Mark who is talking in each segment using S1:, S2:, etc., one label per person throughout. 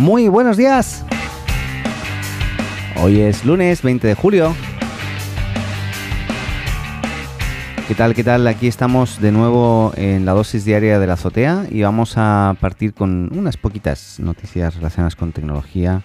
S1: Muy buenos días. Hoy es lunes 20 de julio. ¿Qué tal? ¿Qué tal? Aquí estamos de nuevo en la dosis diaria de la azotea y vamos a partir con unas poquitas noticias relacionadas con tecnología.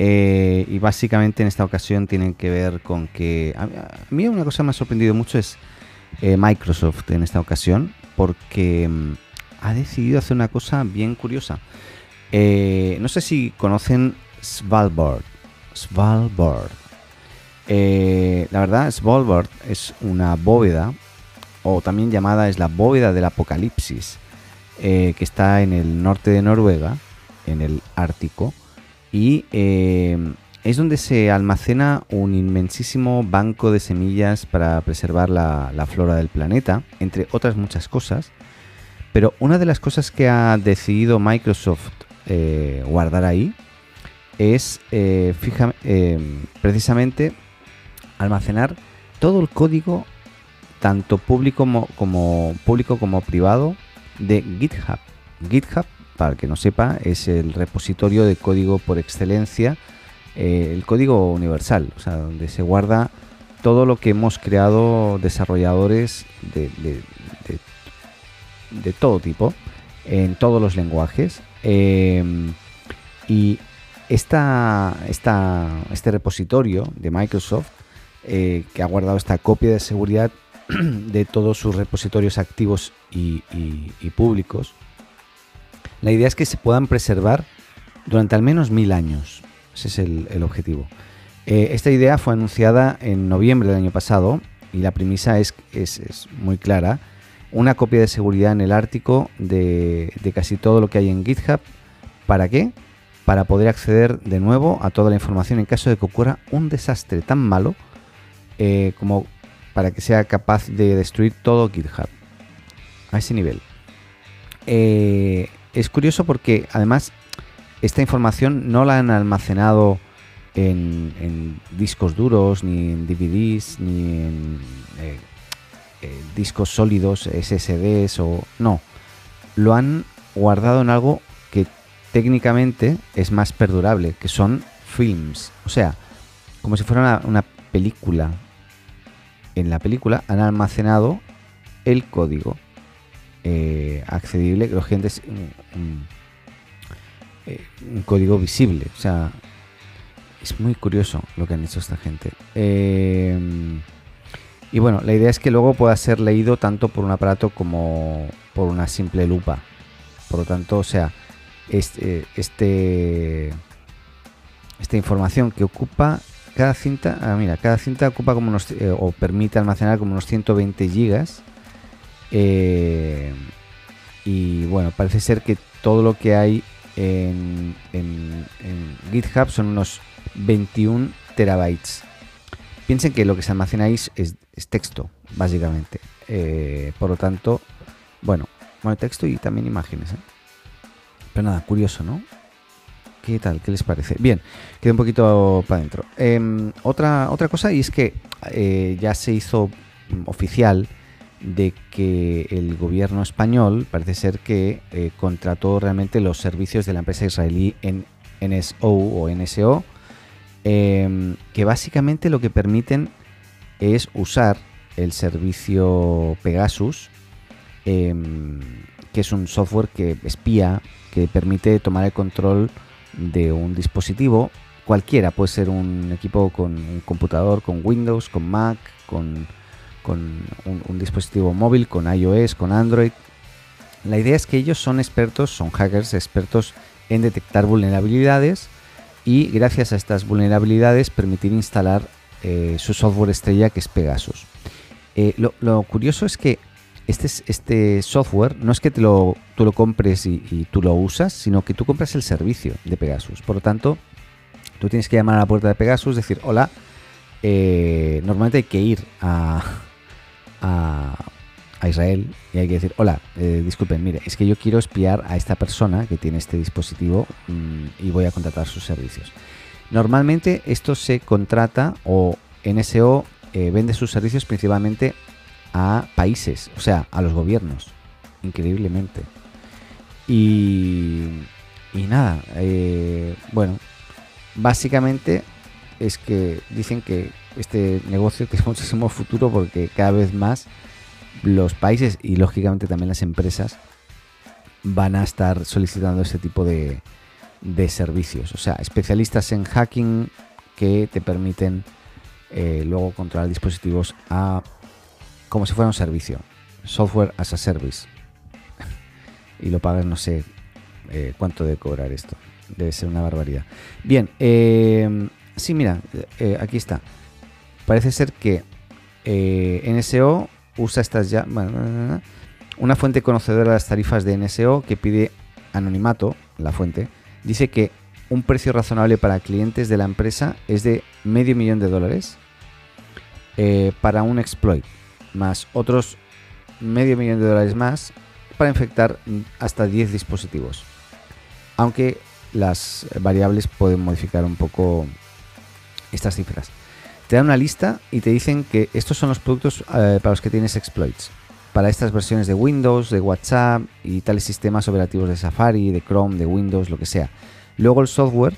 S1: Eh, y básicamente en esta ocasión tienen que ver con que... A, mí una cosa que me ha sorprendido mucho es eh, Microsoft en esta ocasión porque mm, ha decidido hacer una cosa bien curiosa. Eh, no sé si conocen Svalbard. Svalbard. Eh, la verdad, Svalbard es una bóveda, o también llamada es la bóveda del apocalipsis, eh, que está en el norte de Noruega, en el Ártico, y es donde se almacena un inmensísimo banco de semillas para preservar la flora del planeta, entre otras muchas cosas. Pero una de las cosas que ha decidido Microsoft eh, guardar ahí es eh, eh, precisamente almacenar todo el código, tanto público como, público como privado, de GitHub. GitHub, para el que no sepa, es el repositorio de código por excelencia, el código universal, o sea, donde se guarda todo lo que hemos creado desarrolladores de, de todo tipo, en todos los lenguajes. Em, y esta, este repositorio de Microsoft, eh, que ha guardado esta copia de seguridad de todos sus repositorios activos y, públicos, la idea es que se puedan preservar durante al menos mil años. Ese es el, objetivo. Eh, esta idea fue anunciada en noviembre del año pasado y la premisa es, es muy clara una copia de seguridad en el Ártico de, casi todo lo que hay en GitHub. ¿Para qué? Para poder acceder de nuevo a toda la información en caso de que ocurra un desastre tan malo eh, como para que sea capaz de destruir todo GitHub. A ese nivel. Eh, es curioso porque además esta información no la han almacenado en, discos duros, ni en DVDs, ni en eh, discos sólidos, SSDs o no. Lo han guardado en algo que técnicamente es más perdurable, que son films. O sea, como si fuera una, película. En la película han almacenado el código eh, accedible, que gente es un, eh, un, código visible. O sea, es muy curioso lo que han hecho esta gente. Eh, y bueno, la idea es que luego pueda ser leído tanto por un aparato como por una simple lupa. Por lo tanto, o sea, este, este esta información que ocupa cada cinta, ah, mira, cada cinta ocupa como unos, eh, o permite almacenar como unos 120 gigas. Eh, y bueno, parece ser que todo lo que hay en, en GitHub son unos 21 terabytes. Piensen que lo que se almacena es, texto, básicamente. Eh, por lo tanto, bueno, bueno, texto y también imágenes. ¿eh? Pero nada, curioso, ¿no? ¿Qué tal? ¿Qué les parece? Bien, queda un poquito para adentro. Em, otra, otra cosa y es que eh, ya se hizo oficial de que el gobierno español parece ser que contrató realmente los servicios de la empresa israelí en NSO o NSO Em, que básicamente lo que permiten es usar el servicio Pegasus, em, que es un software que espía, que permite tomar el control de un dispositivo cualquiera, puede ser un equipo con un computador, con Windows, con Mac, con, un, dispositivo móvil, con iOS, con Android. La idea es que ellos son expertos, son hackers expertos en detectar vulnerabilidades y gracias a estas vulnerabilidades permitir instalar eh, su software estrella que es Pegasus. Eh, lo, curioso es que este, este software no es que te lo, tú lo compres y, tú lo usas, sino que tú compras el servicio de Pegasus. Por lo tanto, tú tienes que llamar a la puerta de Pegasus, decir, hola, eh, normalmente hay que ir a Israel y hay que decir, hola, eh, disculpen, mire, es que yo quiero espiar a esta persona que tiene este dispositivo mm, y voy a contratar sus servicios. Normalmente esto se contrata o NSO eh, vende sus servicios principalmente a países, o sea, a los gobiernos, increíblemente. Y, nada, bueno, básicamente es que dicen que este negocio tiene muchísimo futuro porque cada vez más los países y lógicamente también las empresas van a estar solicitando este tipo de, de servicios. O sea, especialistas en hacking que te permiten eh, luego controlar dispositivos a como si fuera un servicio. Software as a service. y lo pagas, no sé eh, cuánto de cobrar esto. Debe ser una barbaridad. Bien, eh, sí, mira, aquí está. Parece ser que NSO usa estas ya. una fuente conocedora de las tarifas de NSO que pide anonimato, la fuente, dice que un precio razonable para clientes de la empresa es de medio millón de dólares eh, para un exploit, más otros medio millón de dólares más para infectar hasta 10 dispositivos. Aunque las variables pueden modificar un poco estas cifras. Te dan una lista y te dicen que estos son los productos eh, para los que tienes exploits. Para estas versiones de Windows, de WhatsApp y tales sistemas operativos de Safari, de Chrome, de Windows, lo que sea. Luego el software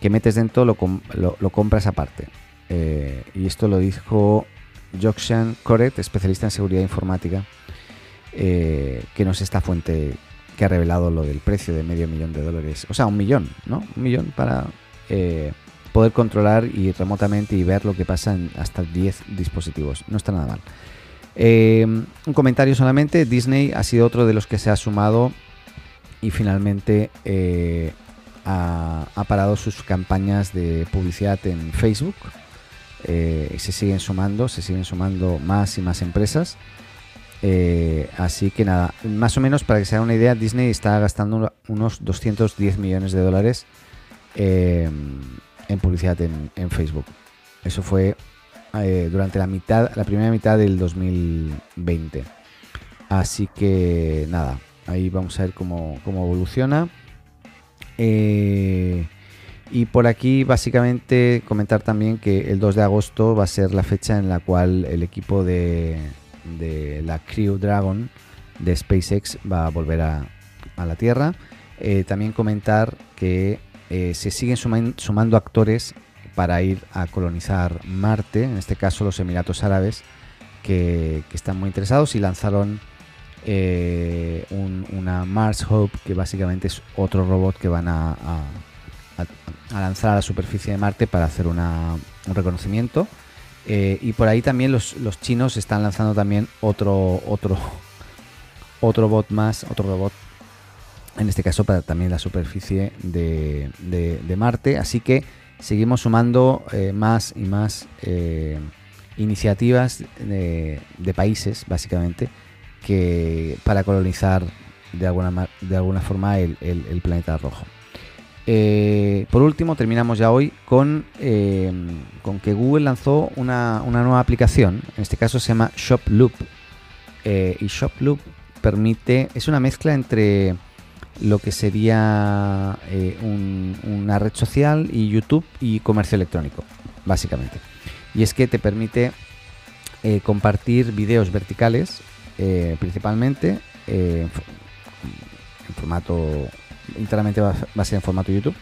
S1: que metes dentro lo, compras aparte. Eh, y esto lo dijo Jokshan Koret, especialista en seguridad informática, eh, que no es esta fuente que ha revelado lo del precio de medio millón de dólares. O sea, un millón, ¿no? Un millón para poder controlar y remotamente y ver lo que pasa en hasta 10 dispositivos. No está nada mal. un comentario solamente, Disney ha sido otro de los que se ha sumado y finalmente ha, parado sus campañas de publicidad en Facebook. Eh, se siguen sumando, se siguen sumando más y más empresas. Eh, así que nada, más o menos para que se haga una idea, Disney está gastando unos 210 millones de dólares eh, en publicidad en, Facebook. Eso fue durante la mitad, la primera mitad del 2020. Así que nada, ahí vamos a ver cómo, cómo evoluciona. Eh, y por aquí básicamente comentar también que el 2 de agosto va a ser la fecha en la cual el equipo de, la Crew Dragon de SpaceX va a volver a, la Tierra. Eh, también comentar que eh, se siguen sumando actores para ir a colonizar Marte, en este caso los Emiratos Árabes, que están muy interesados y lanzaron eh, una Mars Hope, que básicamente es otro robot que van a, lanzar a la superficie de Marte para hacer un reconocimiento. Eh, y por ahí también los, chinos están lanzando también otro, otro, otro bot más, otro robot, en este caso para también la superficie de, Marte. Así que seguimos sumando eh, más y más iniciativas de, países, básicamente, que para colonizar de alguna, de alguna forma el, planeta rojo. Eh, por último, terminamos ya hoy con, eh, con que Google lanzó una, nueva aplicación, en este caso se llama ShopLoop. Eh, y ShopLoop permite, es una mezcla entre lo que sería una red social y YouTube y comercio electrónico, básicamente. Y es que te permite compartir videos verticales eh, principalmente eh, en formato, enteramente va, a ser en formato YouTube,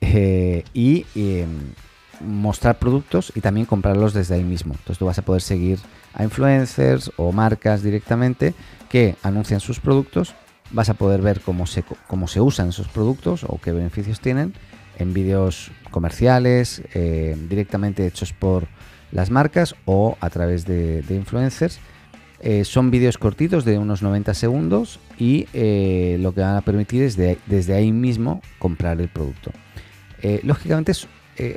S1: eh, y em, mostrar productos y también comprarlos desde ahí mismo. Entonces tú vas a poder seguir a influencers o marcas directamente que anuncian sus productos, vas a poder ver cómo se, cómo se usan esos productos o qué beneficios tienen en vídeos comerciales, directamente hechos por las marcas o a través de influencers eh, son vídeos cortitos de unos 90 segundos y eh, lo que van a permitir es desde ahí mismo comprar el producto. Eh, lógicamente,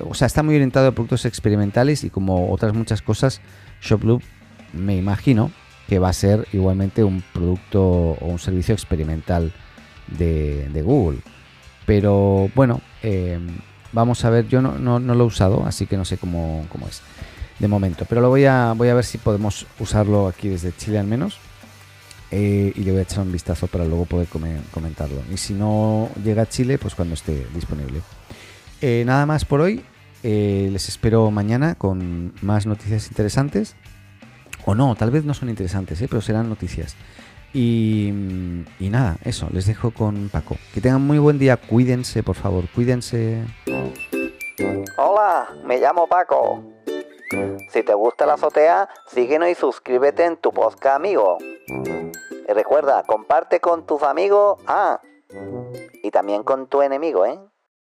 S1: o sea, está muy orientado a productos experimentales y como otras muchas cosas, ShopLoop me imagino va a ser igualmente un producto o un servicio experimental de, Google. Pero bueno, vamos a ver, yo no, lo he usado, así que no sé cómo es de momento. Pero lo voy a, voy a ver si podemos usarlo aquí desde Chile al menos. Eh, y le voy a echar un vistazo para luego poder comentarlo. Y si no llega a Chile, pues cuando esté disponible. Eh, nada más por hoy. Eh, les espero mañana con más noticias interesantes. O no, tal vez no son interesantes, pero serán noticias. Y, y nada, eso, les dejo con Paco. Que tengan muy buen día, cuídense, por favor, cuídense.
S2: Hola, me llamo Paco. Si te gusta la azotea, síguenos y suscríbete en tu podcast amigo. Y recuerda, comparte con tus amigos, ah, y también con tu enemigo, ¿eh?